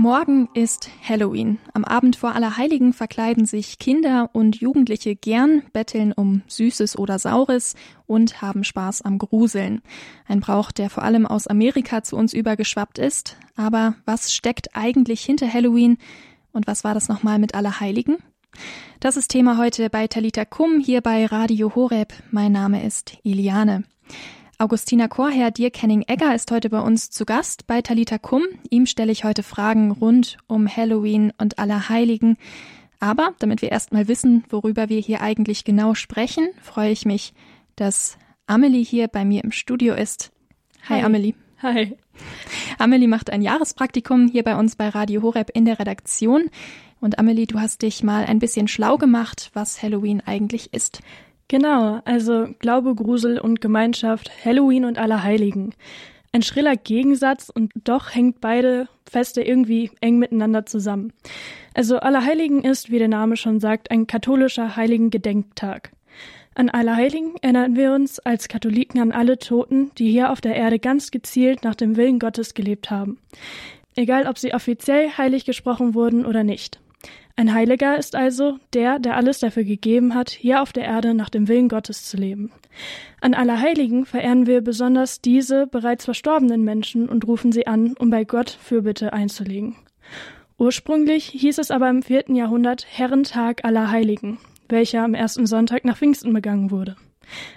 Morgen ist Halloween. Am Abend vor Allerheiligen verkleiden sich Kinder und Jugendliche gern, betteln um Süßes oder Saures und haben Spaß am Gruseln. Ein Brauch, der vor allem aus Amerika zu uns übergeschwappt ist. Aber was steckt eigentlich hinter Halloween? Und was war das nochmal mit Allerheiligen? Das ist Thema heute bei Talita Kum hier bei Radio Horeb. Mein Name ist Iliane. Augustina Chorherr Dirk Henning Egger ist heute bei uns zu Gast bei Talita Kum. Ihm stelle ich heute Fragen rund um Halloween und Allerheiligen. Aber damit wir erstmal wissen, worüber wir hier eigentlich genau sprechen, freue ich mich, dass Amelie hier bei mir im Studio ist. Hi, Hi. Amelie. Hi. Amelie macht ein Jahrespraktikum hier bei uns bei Radio Horeb in der Redaktion. Und Amelie, du hast dich mal ein bisschen schlau gemacht, was Halloween eigentlich ist. Genau, also Glaube, Grusel und Gemeinschaft, Halloween und Allerheiligen. Ein schriller Gegensatz und doch hängt beide Feste irgendwie eng miteinander zusammen. Also Allerheiligen ist, wie der Name schon sagt, ein katholischer Heiligen-Gedenktag. An Allerheiligen erinnern wir uns als Katholiken an alle Toten, die hier auf der Erde ganz gezielt nach dem Willen Gottes gelebt haben. Egal, ob sie offiziell heilig gesprochen wurden oder nicht. Ein Heiliger ist also der, der alles dafür gegeben hat, hier auf der Erde nach dem Willen Gottes zu leben. An Allerheiligen verehren wir besonders diese bereits verstorbenen Menschen und rufen sie an, um bei Gott Fürbitte einzulegen. Ursprünglich hieß es aber im vierten Jahrhundert Herrentag aller Heiligen, welcher am ersten Sonntag nach Pfingsten begangen wurde.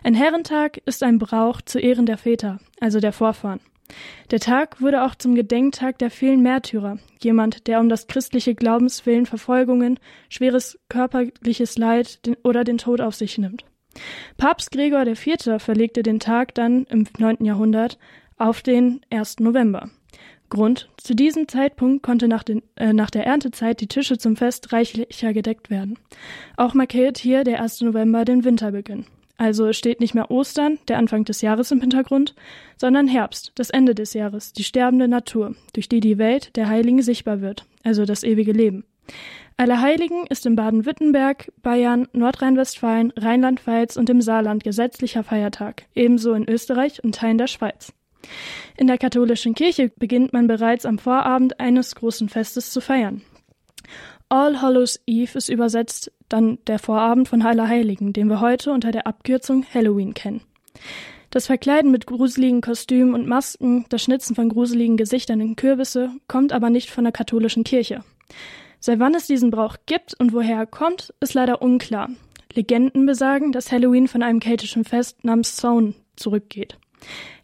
Ein Herrentag ist ein Brauch zu Ehren der Väter, also der Vorfahren. Der Tag wurde auch zum Gedenktag der vielen Märtyrer, jemand, der um das christliche Glaubenswillen Verfolgungen, schweres körperliches Leid oder den Tod auf sich nimmt. Papst Gregor IV. verlegte den Tag dann im 9. Jahrhundert auf den 1. November. Grund, zu diesem Zeitpunkt konnte nach, den, äh, nach der Erntezeit die Tische zum Fest reichlicher gedeckt werden. Auch markiert hier der 1. November den Winterbeginn. Also steht nicht mehr Ostern, der Anfang des Jahres im Hintergrund, sondern Herbst, das Ende des Jahres, die sterbende Natur, durch die die Welt der Heiligen sichtbar wird, also das ewige Leben. Allerheiligen ist in Baden-Württemberg, Bayern, Nordrhein-Westfalen, Rheinland-Pfalz und im Saarland gesetzlicher Feiertag, ebenso in Österreich und Teilen der Schweiz. In der katholischen Kirche beginnt man bereits am Vorabend eines großen Festes zu feiern. All Hallows Eve ist übersetzt dann der Vorabend von Allerheiligen, den wir heute unter der Abkürzung Halloween kennen. Das Verkleiden mit gruseligen Kostümen und Masken, das Schnitzen von gruseligen Gesichtern in Kürbisse kommt aber nicht von der katholischen Kirche. Seit wann es diesen Brauch gibt und woher er kommt, ist leider unklar. Legenden besagen, dass Halloween von einem keltischen Fest namens Samhain zurückgeht.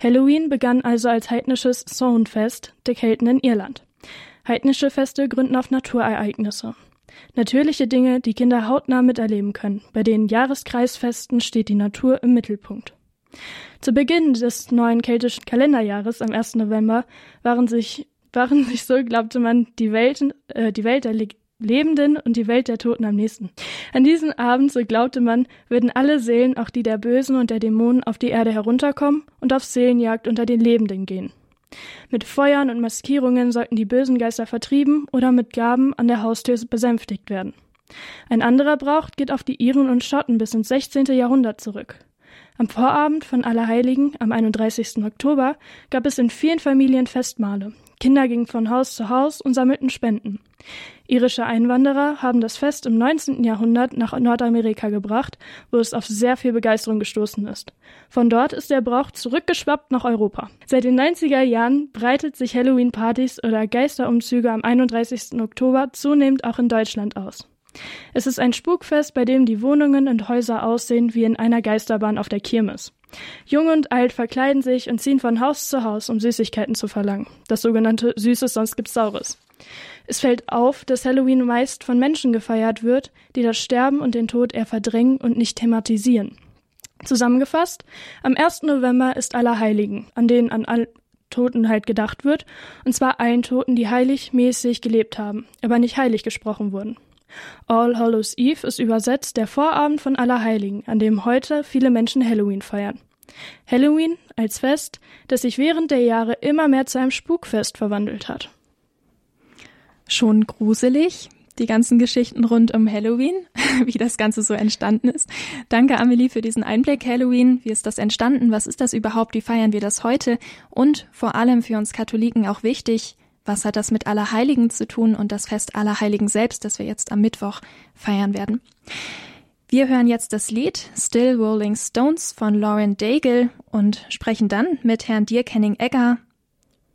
Halloween begann also als heidnisches Samhain-Fest der Kelten in Irland. Heidnische Feste gründen auf Naturereignisse. Natürliche Dinge, die Kinder hautnah miterleben können. Bei den Jahreskreisfesten steht die Natur im Mittelpunkt. Zu Beginn des neuen keltischen Kalenderjahres am 1. November waren sich, waren sich so, glaubte man, die, Welten, äh, die Welt der Le Lebenden und die Welt der Toten am nächsten. An diesem Abend, so glaubte man, würden alle Seelen, auch die der Bösen und der Dämonen, auf die Erde herunterkommen und auf Seelenjagd unter den Lebenden gehen. Mit Feuern und Maskierungen sollten die bösen Geister vertrieben oder mit Gaben an der Haustür besänftigt werden. Ein anderer Brauch geht auf die Iren und Schotten bis ins 16. Jahrhundert zurück. Am Vorabend von Allerheiligen, am 31. Oktober, gab es in vielen Familien Festmahle. Kinder gingen von Haus zu Haus und sammelten Spenden. Irische Einwanderer haben das Fest im 19. Jahrhundert nach Nordamerika gebracht, wo es auf sehr viel Begeisterung gestoßen ist. Von dort ist der Brauch zurückgeschwappt nach Europa. Seit den 90er Jahren breitet sich Halloween-Partys oder Geisterumzüge am 31. Oktober zunehmend auch in Deutschland aus. Es ist ein Spukfest, bei dem die Wohnungen und Häuser aussehen wie in einer Geisterbahn auf der Kirmes. Jung und alt verkleiden sich und ziehen von Haus zu Haus, um Süßigkeiten zu verlangen. Das sogenannte Süßes, sonst gibt's Saures. Es fällt auf, dass Halloween meist von Menschen gefeiert wird, die das Sterben und den Tod eher verdrängen und nicht thematisieren. Zusammengefasst, am 1. November ist Allerheiligen, an denen an all Toten halt gedacht wird, und zwar allen Toten, die heiligmäßig gelebt haben, aber nicht heilig gesprochen wurden. All Hallows Eve ist übersetzt der Vorabend von Allerheiligen, an dem heute viele Menschen Halloween feiern. Halloween als Fest, das sich während der Jahre immer mehr zu einem Spukfest verwandelt hat. Schon gruselig, die ganzen Geschichten rund um Halloween, wie das Ganze so entstanden ist. Danke, Amelie, für diesen Einblick. Halloween, wie ist das entstanden? Was ist das überhaupt? Wie feiern wir das heute? Und vor allem für uns Katholiken auch wichtig, Was hat das mit Allerheiligen zu tun und das Fest Allerheiligen selbst, das wir jetzt am Mittwoch feiern werden? Wir hören jetzt das Lied Still Rolling Stones von Lauren Daigle und sprechen dann mit Herrn Dirk Henning Egger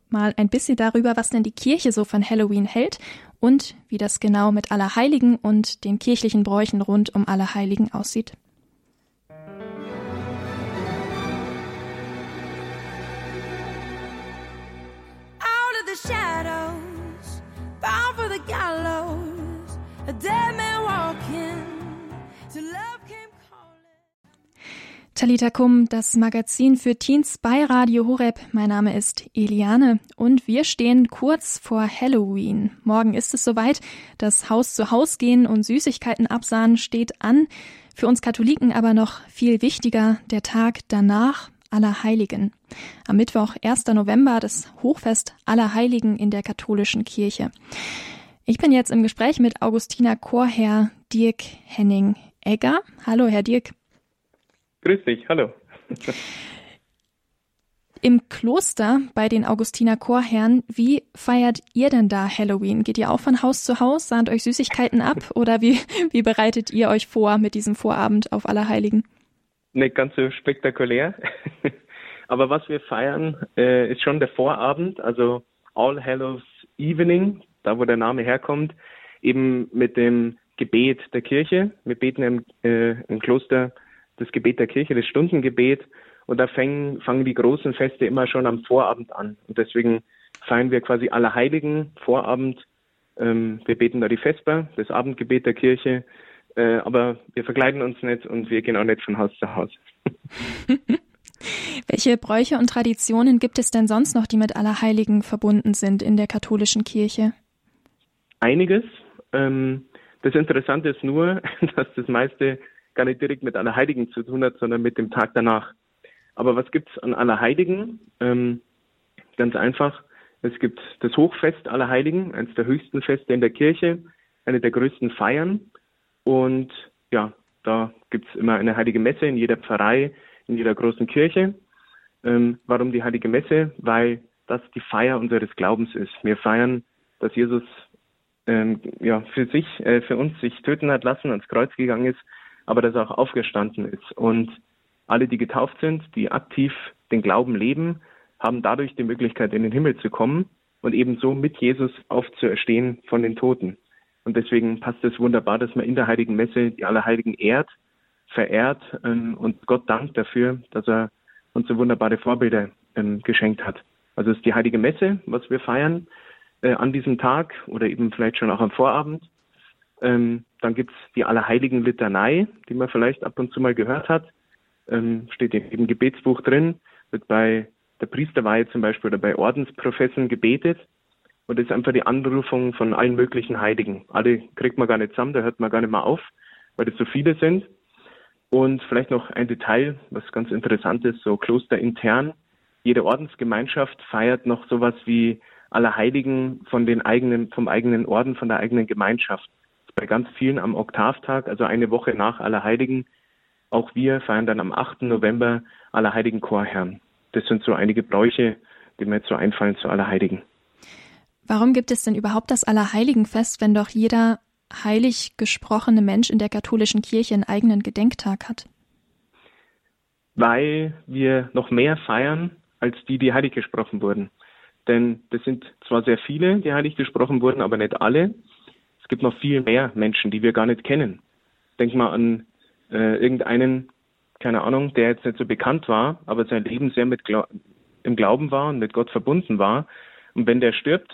mal ein bisschen darüber, was denn die Kirche so von Halloween hält und wie das genau mit Allerheiligen und den kirchlichen Bräuchen rund um Allerheiligen aussieht. The shadows, bound for the gallows, a dead man walking. Talita Kum, das Magazin für Teens bei Radio Horeb. Mein Name ist Eliane und wir stehen kurz vor Halloween. Morgen ist es soweit. Das Haus zu Haus gehen und Süßigkeiten absahen steht an. Für uns Katholiken aber noch viel wichtiger der Tag danach aller Heiligen. Am Mittwoch, 1. November, das Hochfest aller Heiligen in der katholischen Kirche. Ich bin jetzt im Gespräch mit Augustiner Chorherr Dirk Henning Egger. Hallo, Herr Dirk. Grüß dich, hallo. Im Kloster bei den Augustiner Chorherren, wie feiert ihr denn da Halloween? Geht ihr auch von Haus zu Haus, sahnt euch Süßigkeiten ab oder wie, wie bereitet ihr euch vor mit diesem Vorabend auf Allerheiligen? Nicht ganz so spektakulär. Aber was wir feiern, äh, ist schon der Vorabend, also All Hallows Evening, da wo der Name herkommt, eben mit dem Gebet der Kirche. Wir beten im, äh, im Kloster das Gebet der Kirche, das Stundengebet. Und da fangen, fangen die großen Feste immer schon am Vorabend an. Und deswegen feiern wir quasi Allerheiligen Vorabend. Ähm, wir beten da die Vesper, das Abendgebet der Kirche. Äh, aber wir verkleiden uns nicht und wir gehen auch nicht von Haus zu Haus. Welche Bräuche und Traditionen gibt es denn sonst noch, die mit Allerheiligen verbunden sind in der katholischen Kirche? Einiges. Ähm, das Interessante ist nur, dass das meiste gar nicht direkt mit Allerheiligen zu tun hat, sondern mit dem Tag danach. Aber was gibt's an Allerheiligen? Ähm, ganz einfach. Es gibt das Hochfest Allerheiligen, eines der höchsten Feste in der Kirche, eine der größten Feiern. Und ja, da gibt's immer eine heilige Messe in jeder Pfarrei, in jeder großen Kirche. Ähm, warum die heilige Messe? Weil das die Feier unseres Glaubens ist. Wir feiern, dass Jesus ähm, ja, für sich, äh, für uns sich töten hat lassen, ans Kreuz gegangen ist aber dass er auch aufgestanden ist. Und alle, die getauft sind, die aktiv den Glauben leben, haben dadurch die Möglichkeit, in den Himmel zu kommen und ebenso mit Jesus aufzuerstehen von den Toten. Und deswegen passt es wunderbar, dass man in der Heiligen Messe die Allerheiligen ehrt, verehrt ähm, und Gott dankt dafür, dass er uns so wunderbare Vorbilder ähm, geschenkt hat. Also es ist die Heilige Messe, was wir feiern äh, an diesem Tag oder eben vielleicht schon auch am Vorabend. Ähm, dann gibt's die Allerheiligen Litanei, die man vielleicht ab und zu mal gehört hat. Steht im Gebetsbuch drin, wird bei der Priesterweihe zum Beispiel oder bei Ordensprofessen gebetet. Und das ist einfach die Anrufung von allen möglichen Heiligen. Alle kriegt man gar nicht zusammen, da hört man gar nicht mal auf, weil das so viele sind. Und vielleicht noch ein Detail, was ganz interessant ist, so klosterintern. Jede Ordensgemeinschaft feiert noch sowas wie Allerheiligen von den eigenen, vom eigenen Orden, von der eigenen Gemeinschaft bei ganz vielen am Oktavtag, also eine Woche nach Allerheiligen. Auch wir feiern dann am 8. November Allerheiligen Chorherrn. Das sind so einige Bräuche, die mir jetzt so einfallen zu Allerheiligen. Warum gibt es denn überhaupt das Allerheiligenfest, wenn doch jeder heilig gesprochene Mensch in der katholischen Kirche einen eigenen Gedenktag hat? Weil wir noch mehr feiern als die, die heilig gesprochen wurden. Denn das sind zwar sehr viele, die heilig gesprochen wurden, aber nicht alle. Es gibt noch viel mehr Menschen, die wir gar nicht kennen. Denk mal an äh, irgendeinen, keine Ahnung, der jetzt nicht so bekannt war, aber sein Leben sehr mit Gla im Glauben war und mit Gott verbunden war. Und wenn der stirbt,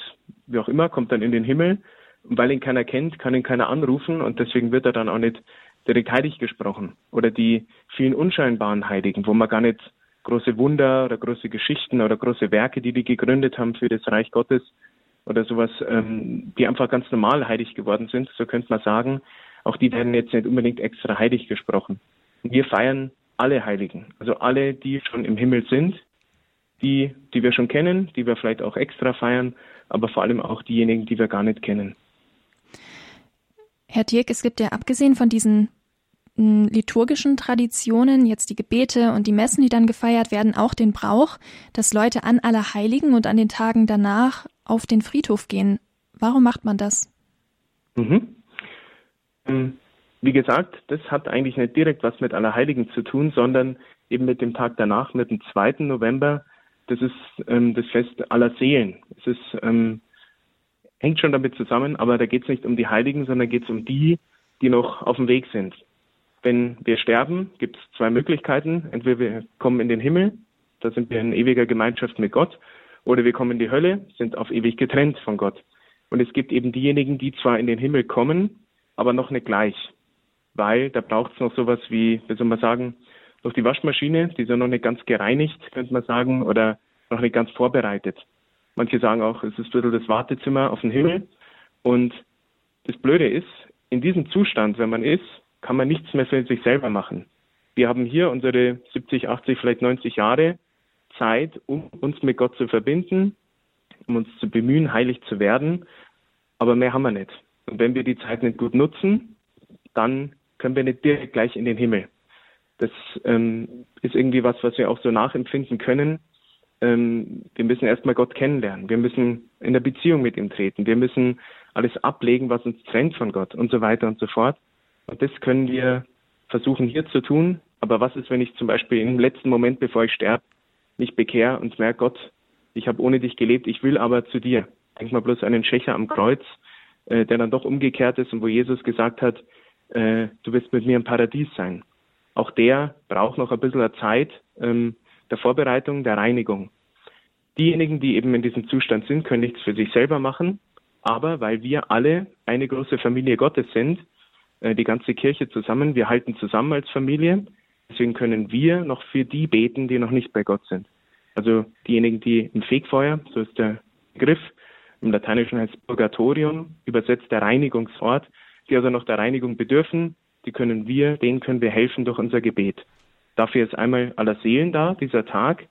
wie auch immer, kommt dann in den Himmel. Und weil ihn keiner kennt, kann ihn keiner anrufen und deswegen wird er dann auch nicht direkt heilig gesprochen. Oder die vielen unscheinbaren Heiligen, wo man gar nicht große Wunder oder große Geschichten oder große Werke, die die gegründet haben für das Reich Gottes, oder sowas, ähm, die einfach ganz normal heilig geworden sind, so könnte man sagen, auch die werden jetzt nicht unbedingt extra heilig gesprochen. wir feiern alle Heiligen, also alle, die schon im Himmel sind, die, die wir schon kennen, die wir vielleicht auch extra feiern, aber vor allem auch diejenigen, die wir gar nicht kennen. Herr Dirk, es gibt ja abgesehen von diesen liturgischen Traditionen, jetzt die Gebete und die Messen, die dann gefeiert werden, auch den Brauch, dass Leute an Allerheiligen und an den Tagen danach auf den Friedhof gehen. Warum macht man das? Mhm. Ähm, wie gesagt, das hat eigentlich nicht direkt was mit Allerheiligen zu tun, sondern eben mit dem Tag danach, mit dem 2. November. Das ist ähm, das Fest aller Seelen. Es ist, ähm, hängt schon damit zusammen, aber da geht es nicht um die Heiligen, sondern geht es um die, die noch auf dem Weg sind. Wenn wir sterben, gibt es zwei Möglichkeiten. Entweder wir kommen in den Himmel, da sind wir in ewiger Gemeinschaft mit Gott, oder wir kommen in die Hölle, sind auf ewig getrennt von Gott. Und es gibt eben diejenigen, die zwar in den Himmel kommen, aber noch nicht gleich. Weil da braucht es noch sowas wie, wie soll man sagen, noch die Waschmaschine, die ja noch nicht ganz gereinigt, könnte man sagen, oder noch nicht ganz vorbereitet. Manche sagen auch, es ist ein bisschen das Wartezimmer auf den Himmel. Und das Blöde ist, in diesem Zustand, wenn man ist, kann man nichts mehr für sich selber machen. Wir haben hier unsere 70, 80, vielleicht 90 Jahre Zeit, um uns mit Gott zu verbinden, um uns zu bemühen, heilig zu werden. Aber mehr haben wir nicht. Und wenn wir die Zeit nicht gut nutzen, dann können wir nicht direkt gleich in den Himmel. Das ähm, ist irgendwie was, was wir auch so nachempfinden können. Ähm, wir müssen erstmal Gott kennenlernen. Wir müssen in der Beziehung mit ihm treten. Wir müssen alles ablegen, was uns trennt von Gott und so weiter und so fort. Und das können wir versuchen hier zu tun. Aber was ist, wenn ich zum Beispiel im letzten Moment, bevor ich sterbe, mich bekehre und merke, Gott, ich habe ohne dich gelebt, ich will aber zu dir. Denk mal bloß an den Schächer am Kreuz, äh, der dann doch umgekehrt ist und wo Jesus gesagt hat, äh, du wirst mit mir im Paradies sein. Auch der braucht noch ein bisschen Zeit ähm, der Vorbereitung, der Reinigung. Diejenigen, die eben in diesem Zustand sind, können nichts für sich selber machen, aber weil wir alle eine große Familie Gottes sind, äh, die ganze Kirche zusammen, wir halten zusammen als Familie, deswegen können wir noch für die beten, die noch nicht bei Gott sind. Also diejenigen, die im Fegfeuer, so ist der Begriff, im Lateinischen heißt Purgatorium, übersetzt der Reinigungsort, die also noch der Reinigung bedürfen, die können wir, denen können wir helfen durch unser Gebet. Dafür ist einmal aller Seelen da, dieser Tag,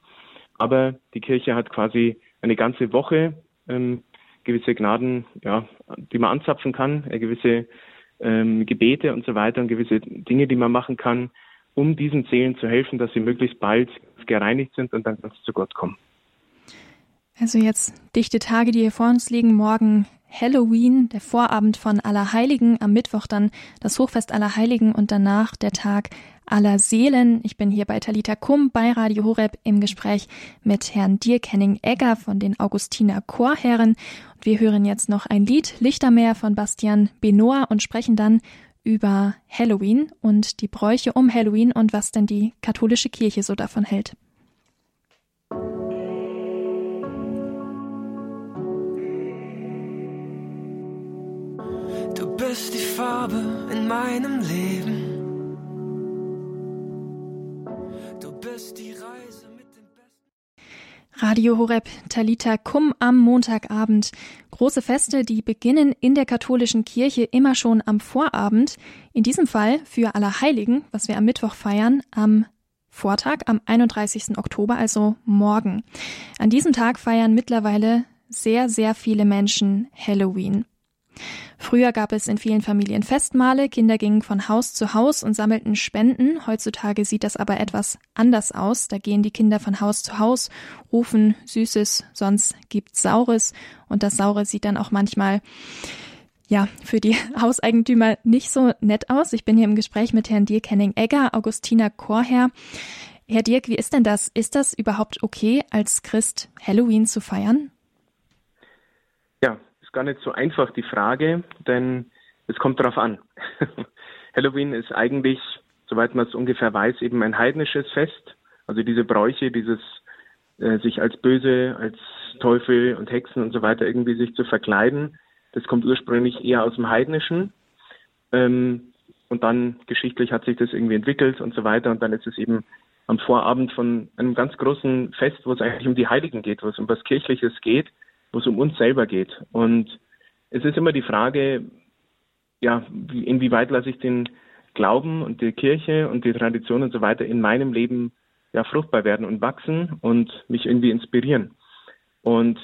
aber die Kirche hat quasi eine ganze Woche ähm, gewisse Gnaden, ja, die man anzapfen kann, äh, gewisse ähm, Gebete und so weiter und gewisse Dinge, die man machen kann, um diesen Seelen zu helfen, dass sie möglichst bald gereinigt sind und dann ganz zu Gott kommen. Also jetzt dichte Tage, die hier vor uns liegen. Morgen Halloween, der Vorabend von Allerheiligen, am Mittwoch dann das Hochfest Allerheiligen und danach der Tag aller Seelen. Ich bin hier bei Talita Kum bei Radio Horeb im Gespräch mit Herrn Dirk Henning Egger von den Augustiner Chorherren. Und wir hören jetzt noch ein Lied, Lichtermeer von Bastian Benoit und sprechen dann über Halloween und die Bräuche um Halloween und was denn die katholische Kirche so davon hält. Bist die Farbe in meinem Leben. Du bist die Reise mit dem besten. Radio Horeb Talita Kum am Montagabend. Große Feste, die beginnen in der katholischen Kirche immer schon am Vorabend. In diesem Fall für Allerheiligen, was wir am Mittwoch feiern, am Vortag am 31. Oktober, also morgen. An diesem Tag feiern mittlerweile sehr, sehr viele Menschen Halloween. Früher gab es in vielen Familien Festmale, Kinder gingen von Haus zu Haus und sammelten Spenden. Heutzutage sieht das aber etwas anders aus. Da gehen die Kinder von Haus zu Haus, rufen Süßes, sonst gibt's Saures. Und das Saure sieht dann auch manchmal ja, für die Hauseigentümer nicht so nett aus. Ich bin hier im Gespräch mit Herrn Dirk Henning-Egger, Augustiner Chorherr. Herr Dirk, wie ist denn das? Ist das überhaupt okay, als Christ Halloween zu feiern? Ist gar nicht so einfach die Frage, denn es kommt darauf an. Halloween ist eigentlich, soweit man es ungefähr weiß, eben ein heidnisches Fest. Also diese Bräuche, dieses äh, sich als Böse, als Teufel und Hexen und so weiter irgendwie sich zu verkleiden, das kommt ursprünglich eher aus dem Heidnischen. Ähm, und dann geschichtlich hat sich das irgendwie entwickelt und so weiter. Und dann ist es eben am Vorabend von einem ganz großen Fest, wo es eigentlich um die Heiligen geht, wo es um was Kirchliches geht, wo es um uns selber geht. Und es ist immer die Frage, ja, inwieweit lasse ich den Glauben und die Kirche und die Tradition und so weiter in meinem Leben ja fruchtbar werden und wachsen und mich irgendwie inspirieren. Und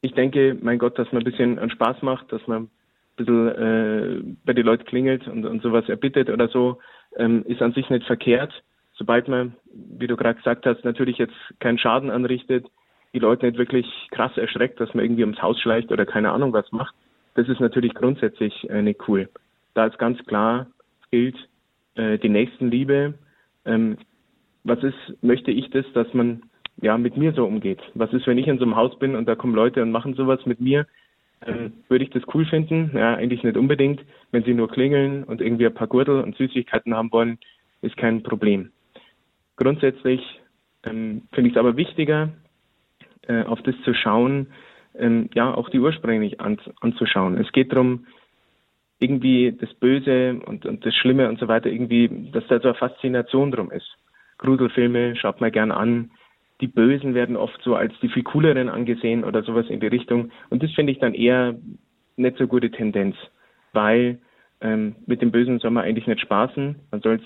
ich denke, mein Gott, dass man ein bisschen Spaß macht, dass man ein bisschen äh, bei den Leuten klingelt und, und sowas erbittet oder so, ähm, ist an sich nicht verkehrt, sobald man, wie du gerade gesagt hast, natürlich jetzt keinen Schaden anrichtet, die Leute nicht wirklich krass erschreckt, dass man irgendwie ums Haus schleicht oder keine Ahnung was macht. Das ist natürlich grundsätzlich äh, nicht cool. Da ist ganz klar gilt äh, die Nächstenliebe. Ähm, was ist, möchte ich das, dass man ja mit mir so umgeht? Was ist, wenn ich in so einem Haus bin und da kommen Leute und machen sowas mit mir? Ähm, würde ich das cool finden? Ja, eigentlich nicht unbedingt. Wenn sie nur klingeln und irgendwie ein paar Gürtel und Süßigkeiten haben wollen, ist kein Problem. Grundsätzlich ähm, finde ich es aber wichtiger, äh, auf das zu schauen, ähm, ja, auch die ursprünglich an, anzuschauen. Es geht darum, irgendwie das Böse und, und das Schlimme und so weiter irgendwie, dass da so eine Faszination drum ist. Gruselfilme schaut man gern an. Die Bösen werden oft so als die viel cooleren angesehen oder sowas in die Richtung. Und das finde ich dann eher nicht so gute Tendenz, weil ähm, mit dem Bösen soll man eigentlich nicht spaßen. Man soll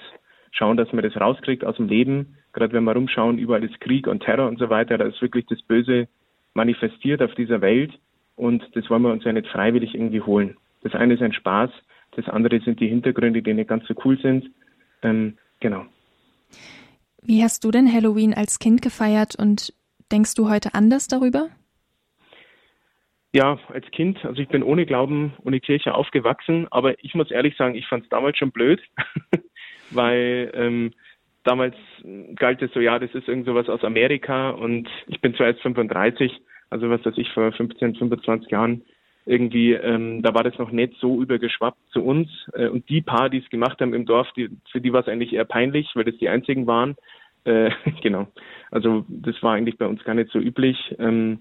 schauen, dass man das rauskriegt aus dem Leben. Gerade wenn wir rumschauen, überall ist Krieg und Terror und so weiter, da ist wirklich das Böse manifestiert auf dieser Welt und das wollen wir uns ja nicht freiwillig irgendwie holen. Das eine ist ein Spaß, das andere sind die Hintergründe, die nicht ganz so cool sind. Ähm, genau. Wie hast du denn Halloween als Kind gefeiert und denkst du heute anders darüber? Ja, als Kind, also ich bin ohne Glauben, ohne Kirche aufgewachsen, aber ich muss ehrlich sagen, ich fand es damals schon blöd, weil ähm, damals galt es so, ja, das ist irgend sowas aus Amerika und ich bin zwar erst 35, also was weiß ich, vor 15, 25 Jahren irgendwie, ähm, da war das noch nicht so übergeschwappt zu uns. Äh, und die paar, die es gemacht haben im Dorf, die, für die war es eigentlich eher peinlich, weil das die einzigen waren. Äh, genau. Also das war eigentlich bei uns gar nicht so üblich. Ähm,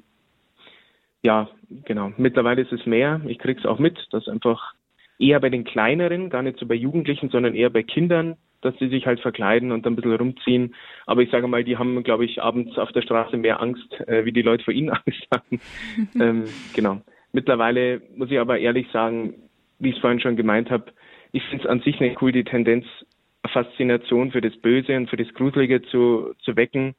ja, genau. Mittlerweile ist es mehr. Ich krieg's auch mit, dass einfach eher bei den kleineren, gar nicht so bei Jugendlichen, sondern eher bei Kindern dass sie sich halt verkleiden und dann ein bisschen rumziehen. Aber ich sage mal, die haben, glaube ich, abends auf der Straße mehr Angst, äh, wie die Leute vor ihnen Angst haben. ähm, genau. Mittlerweile muss ich aber ehrlich sagen, wie ich es vorhin schon gemeint habe, ich finde es an sich nicht cool, die Tendenz, Faszination für das Böse und für das Gruselige zu, zu wecken.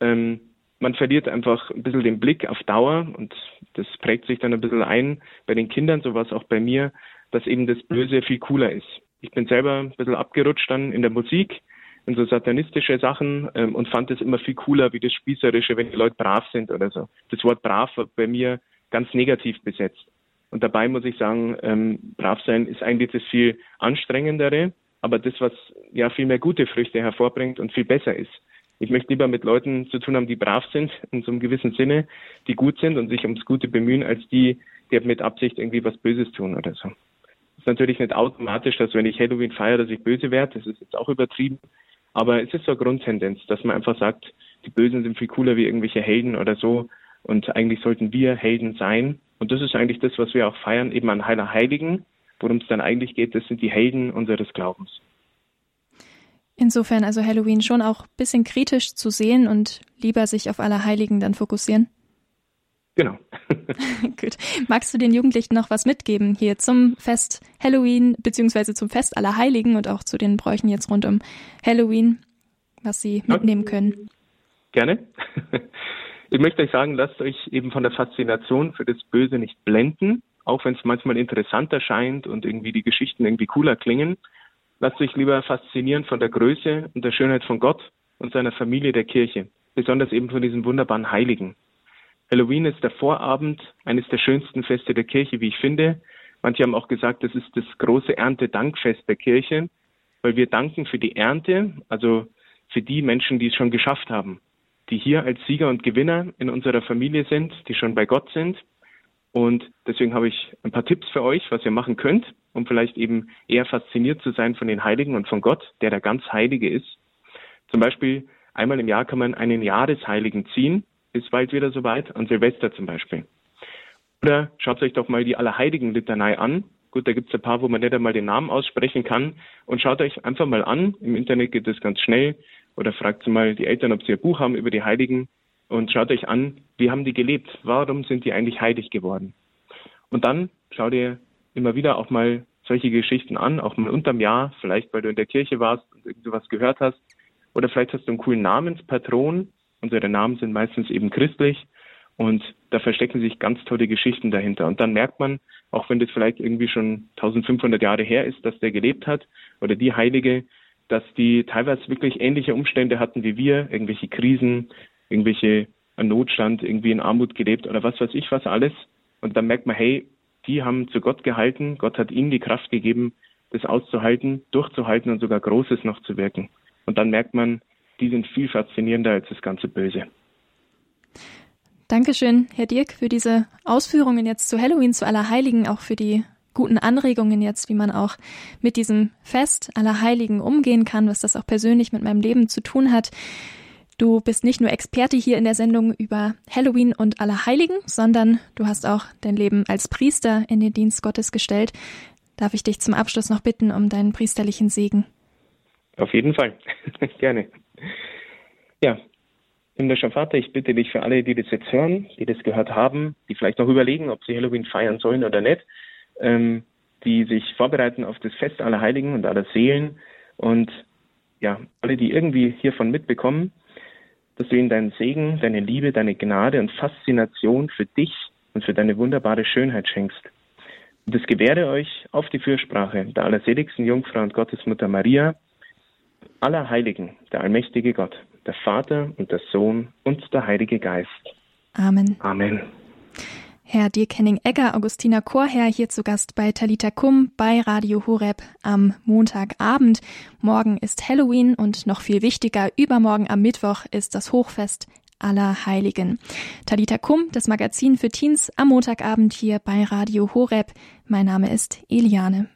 Ähm, man verliert einfach ein bisschen den Blick auf Dauer und das prägt sich dann ein bisschen ein bei den Kindern, so war es auch bei mir, dass eben das Böse viel cooler ist ich bin selber ein bisschen abgerutscht dann in der Musik, in so satanistische Sachen ähm, und fand es immer viel cooler wie das Spießerische, wenn die Leute brav sind oder so. Das Wort brav war bei mir ganz negativ besetzt. Und dabei muss ich sagen, ähm, brav sein ist eigentlich das viel anstrengendere, aber das, was ja viel mehr gute Früchte hervorbringt und viel besser ist. Ich möchte lieber mit Leuten zu tun haben, die brav sind, in so einem gewissen Sinne, die gut sind und sich ums Gute bemühen, als die, die mit Absicht irgendwie was Böses tun oder so ist natürlich nicht automatisch, dass wenn ich Halloween feiere, dass ich böse werde. Das ist jetzt auch übertrieben. Aber es ist so eine Grundtendenz, dass man einfach sagt, die Bösen sind viel cooler wie irgendwelche Helden oder so. Und eigentlich sollten wir Helden sein. Und das ist eigentlich das, was wir auch feiern, eben an Heiler Heiligen. Worum es dann eigentlich geht, das sind die Helden unseres Glaubens. Insofern also Halloween schon auch ein bisschen kritisch zu sehen und lieber sich auf Allerheiligen dann fokussieren. Genau. Gut. Magst du den Jugendlichen noch was mitgeben hier zum Fest Halloween, beziehungsweise zum Fest aller Heiligen und auch zu den Bräuchen jetzt rund um Halloween, was sie mitnehmen können? Gerne. Ich möchte euch sagen, lasst euch eben von der Faszination für das Böse nicht blenden, auch wenn es manchmal interessanter scheint und irgendwie die Geschichten irgendwie cooler klingen. Lasst euch lieber faszinieren von der Größe und der Schönheit von Gott und seiner Familie der Kirche, besonders eben von diesen wunderbaren Heiligen. Halloween ist der Vorabend eines der schönsten Feste der Kirche, wie ich finde. Manche haben auch gesagt, das ist das große Erntedankfest der Kirche, weil wir danken für die Ernte, also für die Menschen, die es schon geschafft haben, die hier als Sieger und Gewinner in unserer Familie sind, die schon bei Gott sind. Und deswegen habe ich ein paar Tipps für euch, was ihr machen könnt, um vielleicht eben eher fasziniert zu sein von den Heiligen und von Gott, der der ganz Heilige ist. Zum Beispiel einmal im Jahr kann man einen Jahresheiligen ziehen ist bald wieder soweit, an Silvester zum Beispiel. Oder schaut euch doch mal die Allerheiligen-Litanei an. Gut, da gibt es ein paar, wo man nicht einmal den Namen aussprechen kann. Und schaut euch einfach mal an. Im Internet geht das ganz schnell. Oder fragt mal die Eltern, ob sie ein Buch haben über die Heiligen. Und schaut euch an, wie haben die gelebt? Warum sind die eigentlich heilig geworden? Und dann schaut ihr immer wieder auch mal solche Geschichten an, auch mal unterm Jahr, vielleicht weil du in der Kirche warst und irgend sowas gehört hast. Oder vielleicht hast du einen coolen Namenspatron, Unsere Namen sind meistens eben christlich und da verstecken sich ganz tolle Geschichten dahinter. Und dann merkt man, auch wenn das vielleicht irgendwie schon 1500 Jahre her ist, dass der gelebt hat oder die Heilige, dass die teilweise wirklich ähnliche Umstände hatten wie wir, irgendwelche Krisen, irgendwelche Notstand, irgendwie in Armut gelebt oder was weiß ich was alles. Und dann merkt man, hey, die haben zu Gott gehalten, Gott hat ihnen die Kraft gegeben, das auszuhalten, durchzuhalten und sogar Großes noch zu wirken. Und dann merkt man, die sind viel faszinierender als das ganze Böse. Dankeschön, Herr Dirk, für diese Ausführungen jetzt zu Halloween, zu Allerheiligen, auch für die guten Anregungen jetzt, wie man auch mit diesem Fest Allerheiligen umgehen kann, was das auch persönlich mit meinem Leben zu tun hat. Du bist nicht nur Experte hier in der Sendung über Halloween und Allerheiligen, sondern du hast auch dein Leben als Priester in den Dienst Gottes gestellt. Darf ich dich zum Abschluss noch bitten um deinen priesterlichen Segen? Auf jeden Fall. Gerne. Ja, himmlischer Vater, ich bitte dich für alle, die das jetzt hören, die das gehört haben, die vielleicht noch überlegen, ob sie Halloween feiern sollen oder nicht, ähm, die sich vorbereiten auf das Fest aller Heiligen und aller Seelen und ja, alle, die irgendwie hiervon mitbekommen, dass du ihnen deinen Segen, deine Liebe, deine Gnade und Faszination für dich und für deine wunderbare Schönheit schenkst. Und das gewähre euch auf die Fürsprache der allerseligsten Jungfrau und Gottesmutter Maria, aller Heiligen, der allmächtige Gott, der Vater und der Sohn und der Heilige Geist. Amen. Amen. Herr Dirk Henning-Egger, Augustiner Chorherr, hier zu Gast bei Talita Kum bei Radio Horeb am Montagabend. Morgen ist Halloween und noch viel wichtiger, übermorgen am Mittwoch ist das Hochfest aller Heiligen. Talita Kum, das Magazin für Teens am Montagabend hier bei Radio Horeb. Mein Name ist Eliane.